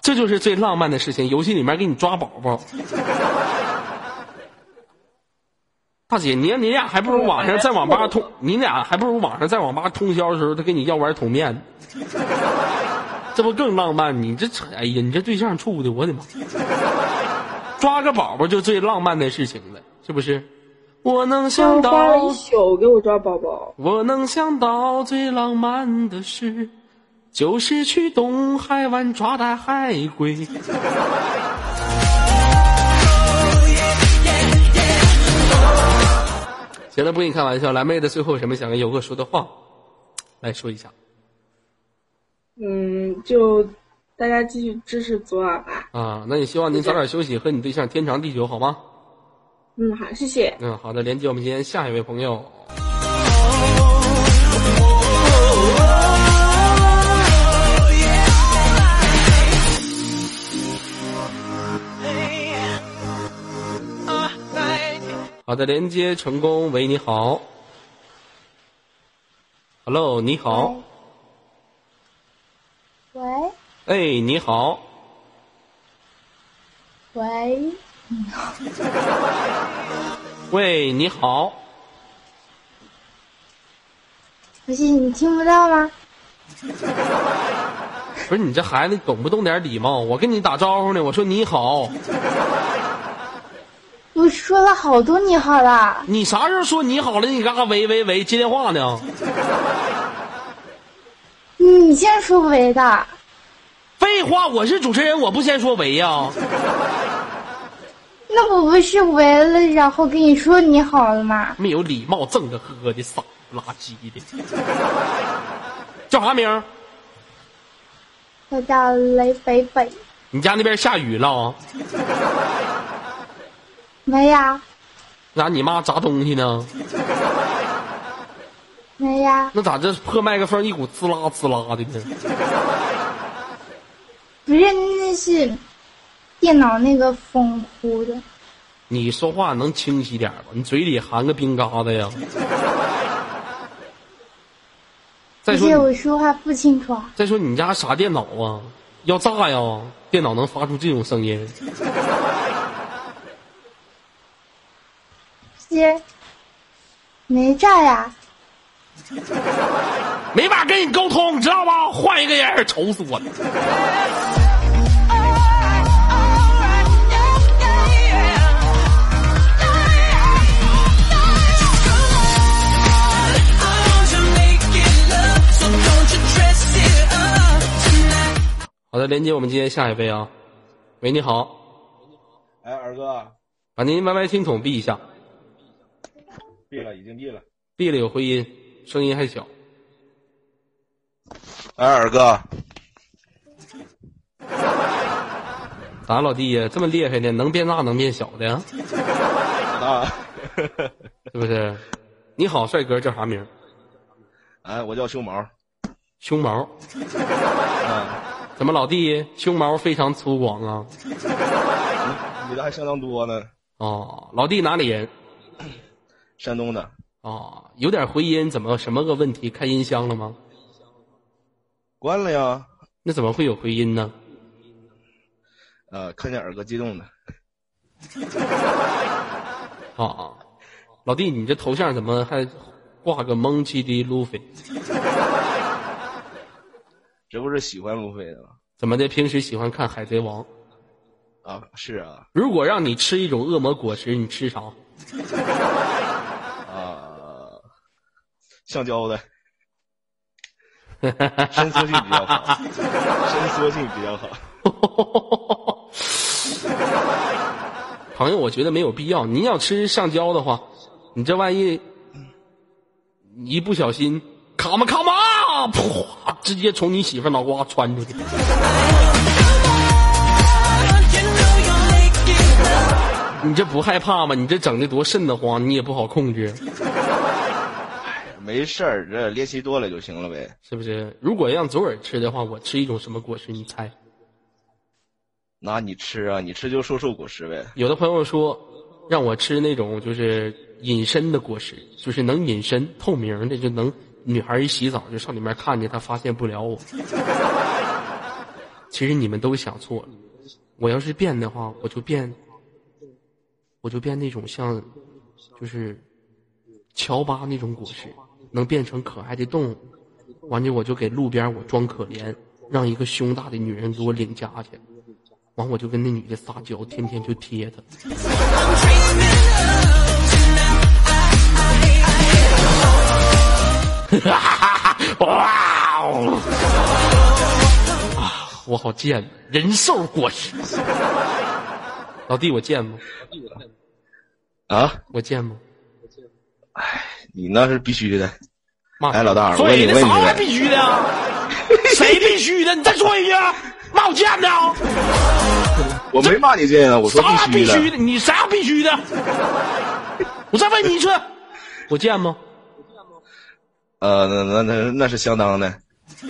这就是最浪漫的事情，游戏里面给你抓宝宝。大姐，你你俩还不如网上在网吧通，你俩还不如网上在网吧通宵的时候，他给你要碗桶面，这不更浪漫？你这哎呀，你这对象处的，我的妈！抓个宝宝就最浪漫的事情了，是不是？我能想他花了到一，宿给我抓宝宝，我能想到最浪漫的事，就是去东海湾抓大海龟。行了，不跟你开玩笑。蓝妹的最后有什么想跟游哥说的话，来说一下。嗯，就大家继续支持左耳吧。啊，那也希望您早点休息，和你对象天长地久，好吗？嗯，好，谢谢。嗯，好的，连接我们今天下一位朋友。好的，连接成功。喂，你好。Hello，你好。喂哎，你好。喂，喂，你好。不信你听不到吗？不是你这孩子懂不懂点礼貌？我跟你打招呼呢，我说你好。我说了好多你好了，你啥时候说你好了？你干啥喂喂喂接电话呢？你先说喂的。废话，我是主持人，我不先说喂呀、那我不是喂了，然后跟你说你好了吗？没有礼貌，正着喝的，傻不拉几的。叫啥名？我叫雷北北，你家那边下雨了啊？没呀，那你妈砸东西呢？没呀，那咋这破麦克风一股滋啦滋啦的呢？不是，那是电脑那个风呼的。你说话能清晰点吧？你嘴里含个冰疙瘩呀？再说我说话不清楚啊。再说你家啥电脑啊？要炸呀？电脑能发出这种声音？些没炸呀，没法跟你沟通，知道吗？换一个人，愁死我了。好的，连接我们今天下一位啊。喂，你好，哎，二哥，把您 YY 听筒闭一下，闭了，已经闭了。闭了有回音，声音还小。哎，二哥，咋老弟呀？这么厉害呢？能变大能变小的呀？啊，是不是？你好，帅哥，叫啥名？哎，我叫熊毛。胸毛。啊，怎么老弟胸毛非常粗犷啊？女的还相当多呢。哦，老弟哪里人？山东的，哦，有点回音，怎么什么个问题？开音箱了吗？关了呀。那怎么会有回音呢？呃，看见耳哥激动的。啊，老弟，你这头像怎么还挂个蒙奇的路飞？这不是喜欢路飞的吗？怎么的？平时喜欢看《海贼王》？啊，是啊，如果让你吃一种恶魔果实，你吃啥？啊，橡胶的，伸缩性比较好，伸缩性比较好。朋友，我觉得没有必要。您要吃橡胶的话，你这万一你一不小心，卡嘛卡嘛，啪，直接从你媳妇脑瓜穿出去。你这不害怕吗？你这整的多瘆得慌，你也不好控制。没事儿，这练习多了就行了呗。是不是？如果让左耳吃的话，我吃一种什么果实？你猜？那你吃啊，你吃就瘦瘦果实呗。有的朋友说让我吃那种就是隐身的果实，就是能隐身、透明的，就能女孩一洗澡就上里面看去她，发现不了我。其实你们都想错了，我要是变的话，我就变，我就变那种像，就是乔巴那种果实，能变成可爱的动物。完了我就给路边我装可怜，让一个胸大的女人给我领家去。完我就跟那女的撒娇，天天就贴她。哇哦！啊，我好贱，人兽果实。老弟，我贱吗？啊，我贱吗？哎你那是必须的。骂哎，老大，我问你对的，啥玩意儿问你呗，必须的啊？谁必须的？你再说一句，骂我贱的啊？我没骂你贱啊，我说啥。必须的？你啥必须的？我再问你一次，我贱吗？呃，那那那那是相当的。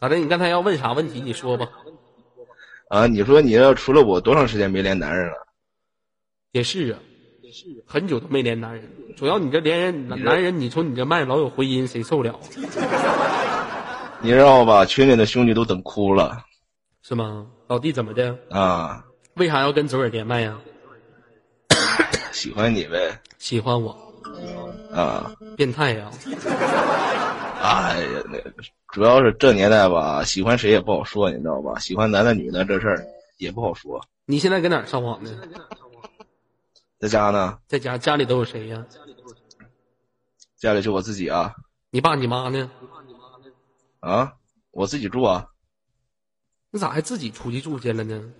咋的？你刚才要问啥问题？你说吧。啊，你说你要除了我多长时间没连男人了？也是啊，也是很久都没连男人，主要你这连人男男人，你从你这麦老有回音，谁受了啊？你知道吧？群里的兄弟都等哭了是吗？老弟怎么的？啊！为啥要跟左耳连麦呀？喜欢你呗喜欢我，啊！变态呀？哎呀，那主要是这年代吧，喜欢谁也不好说，你知道吧？喜欢男的女的这事儿也不好说。你现在搁哪儿上网呢？在家呢，在家，家里都有谁呀？家里就我自己啊你爸你妈呢？啊，我自己住啊。你咋还自己出去住去了呢？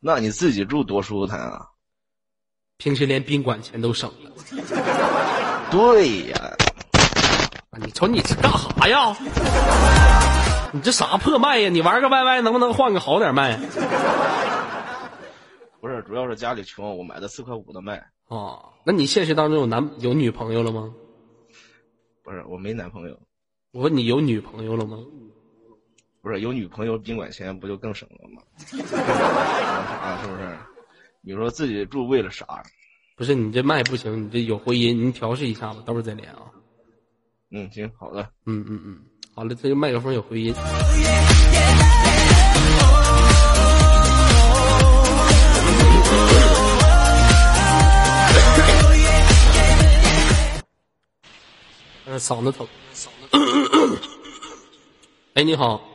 那你自己住多舒坦啊！平时连宾馆钱都省了。对呀，啊你瞅你这干啥呀？你这啥破麦呀？你玩个 YY 能不能换个好点麦？不是，主要是家里穷，我买的四块五的麦。哦，那你现实当中有男有女朋友了吗？不是，我没男朋友。我问你有女朋友了吗？不是，有女朋友宾馆钱不就更省了吗？啥 是不是？你说自己住为了啥？不是你这麦不行，你这有回音，你调试一下吧，到时候再连啊。嗯，行，好的。嗯嗯嗯，好了，这个麦克风有回音。呃，嗓子疼。哎，你好。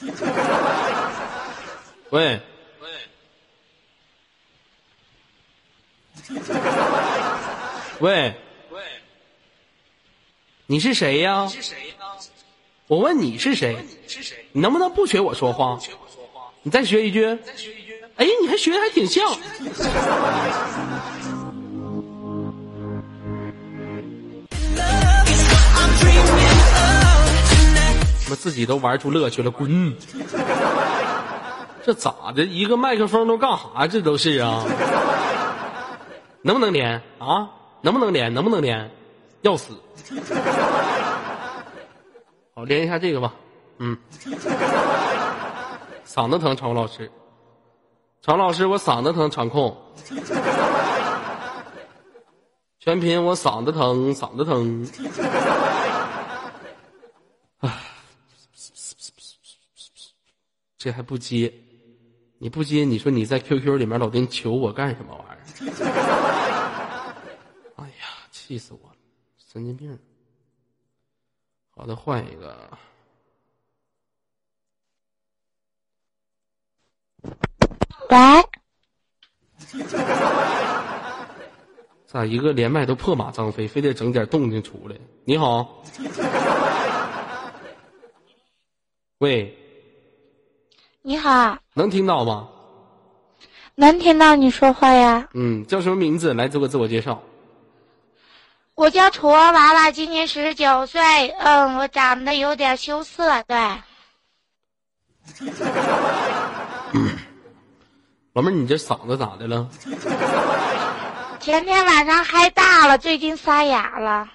喂。喂。喂。你是谁呀？是谁呀？我问你是谁？你是谁？你能不能不学我说话？你再学一句。再学一句。哎，你还学的还挺像。他妈自己都玩出乐趣了，滚！这咋的？一个麦克风都干啥？这都是啊？能不能连啊？能不能连？能不能连？要死！好，连一下这个吧。嗯，嗓子疼，常老师。常老师，我嗓子疼，场控。全品，我嗓子疼，嗓子疼。唉，这还不接？你不接，你说你在 QQ 里面老丁求我干什么玩意儿？哎呀，气死我了！神经病。好的，换一个。喂，咋一个连麦都破马张飞，非得整点动静出来？你好，喂，你好，能听到吗？能听到你说话呀？嗯，叫什么名字？来做个自我介绍。我叫土娃娃娃，今年十九岁，嗯，我长得有点羞涩，对，老妹儿，你这嗓子咋的了？前天晚上嗨大了，最近沙哑了。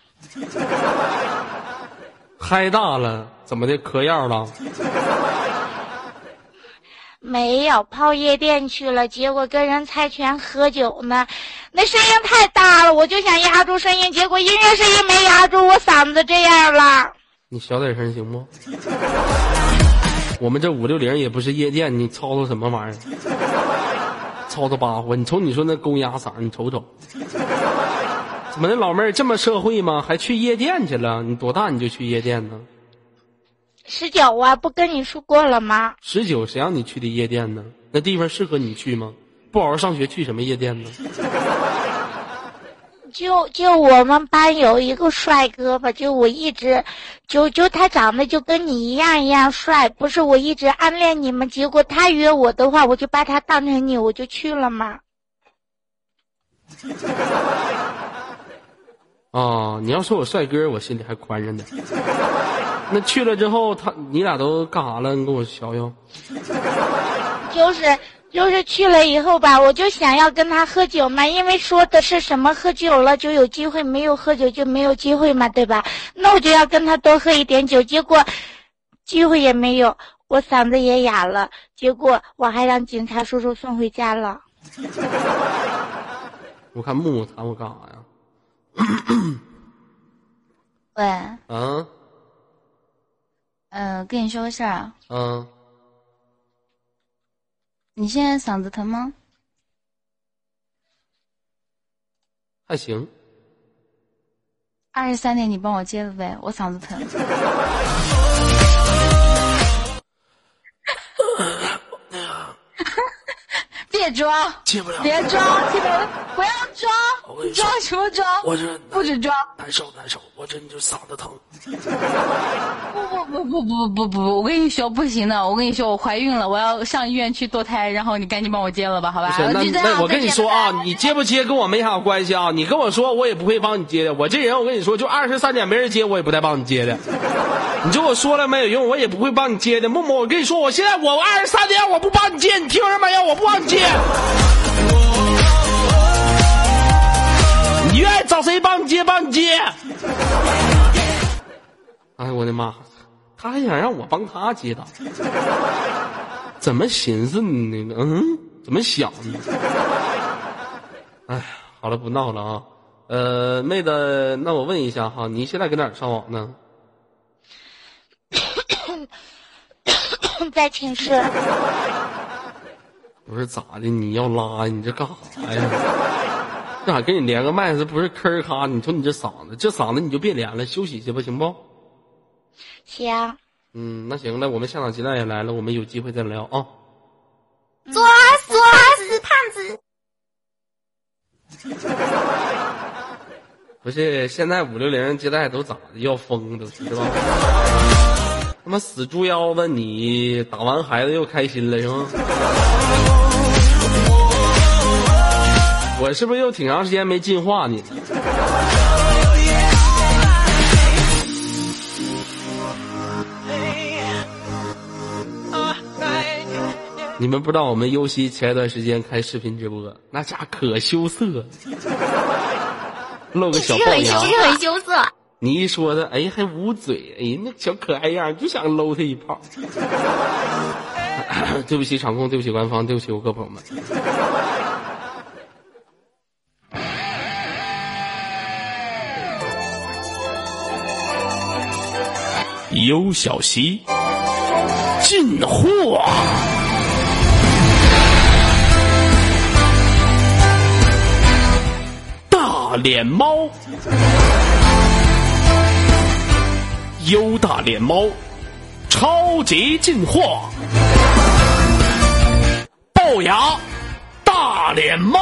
嗨大了，怎么的？嗑药了？没有泡夜店去了，结果跟人猜拳喝酒呢，那声音太大了，我就想压住声音，结果音乐声音没压住，我嗓子这样了。你小点声行不？我们这五六零也不是夜店，你吵吵什么玩意儿？吵吵吧呼！你瞅你说那公鸭嗓，你瞅瞅，怎么的，老妹儿这么社会吗？还去夜店去了？你多大你就去夜店呢？十九啊，不跟你说过了吗？十九，谁让你去的夜店呢？那地方适合你去吗？不好好上学，去什么夜店呢？就就我们班有一个帅哥吧，就我一直，就就他长得就跟你一样一样帅，不是我一直暗恋你们，结果他约我的话，我就把他当成你，我就去了嘛。啊，你要说我帅哥，我心里还宽着呢。那去了之后，他你俩都干啥了？你给我瞧瞧。就是就是去了以后吧，我就想要跟他喝酒嘛，因为说的是什么喝酒了就有机会，没有喝酒就没有机会嘛，对吧？那我就要跟他多喝一点酒，结果机会也没有，我嗓子也哑了，结果我还让警察叔叔送回家了。我看木木谈我干啥呀？喂，啊呃，跟你说个事儿啊，嗯，你现在嗓子疼吗？还行。二十三点你帮我接了呗，我嗓子疼。别装，接不了，别装，接不了不要装你你装什么装？我这不准装！难受难受，我这就嗓子疼。不不不不不不不，我跟你说不行的，我跟你说我怀孕了，我要上医院去堕胎，然后你赶紧帮我接了吧，好吧？那就这样那我跟你说啊你接不接跟我没啥关系啊。你跟我说，我也不会帮你接的。我这人，我跟你说，就二十三点没人接，我也不带帮你接的。你就我说了没有用，我也不会帮你接的。木木，我跟你说，我现在我二十三点我不帮你接，你听着没有？我不帮你接。你愿意找谁帮你接，帮你接。哎呦我的妈！他还想让我帮他接的，怎么寻思呢？嗯，怎么想的？哎，好了，不闹了啊。呃，妹子，那我问一下哈，你现在搁哪儿上网呢？在寝室，不是咋的？你要拉你这干啥呀？这咋跟你连个麦？这不是吭儿咔？你瞅你这嗓子，这嗓子你就别连了，休息去吧，行不？行，嗯，那行那，我们下场鸡蛋也来了，我们有机会再聊啊。作死死胖子，不是，现在五六零接待都咋的？要疯都是是吧？他妈死猪腰子，你打完孩子又开心了是吗？我是不是又挺长时间没进化你了？你们不知道我们优西前一段时间开视频直播，那家可羞涩，露个小龅牙，是很羞涩。你一说他，哎，还捂嘴，哎，那小可爱样，就想搂他一炮。对不起场控，对不起官方，对不起我各朋友们。优小溪进货。大脸猫，优大脸猫，超级进化，龅牙大脸猫，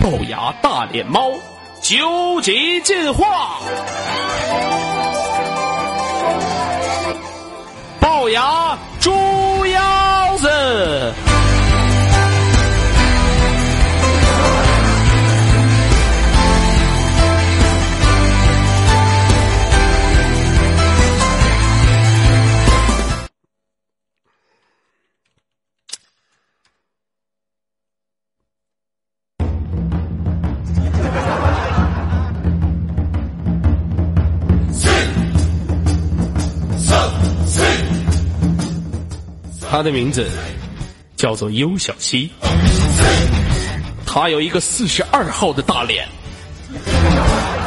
龅牙大脸猫，究极进化，龅牙猪腰子。的名字叫做尤小西，他有一个四十二号的大脸，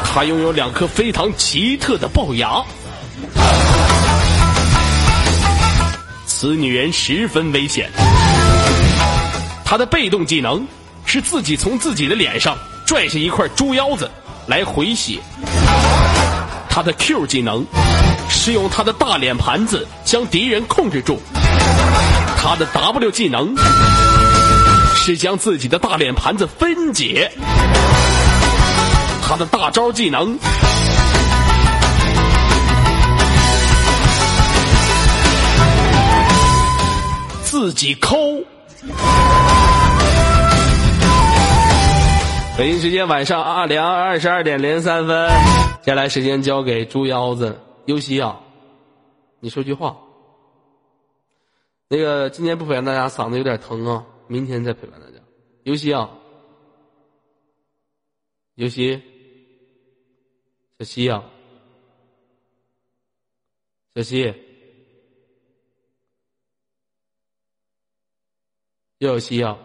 他拥有两颗非常奇特的龅牙。此女人十分危险，她的被动技能是自己从自己的脸上拽下一块猪腰子来回血。她的 Q 技能是用她的大脸盘子将敌人控制住。他的 W 技能是将自己的大脸盘子分解。他的大招技能自己抠。北京时间晚上二两二十二点零三分，接下来时间交给猪腰子尤西啊，你说句话。那个今天不陪伴大家，嗓子有点疼啊，明天再陪伴大家。尤西啊，尤西，小西啊、小西，又有西啊、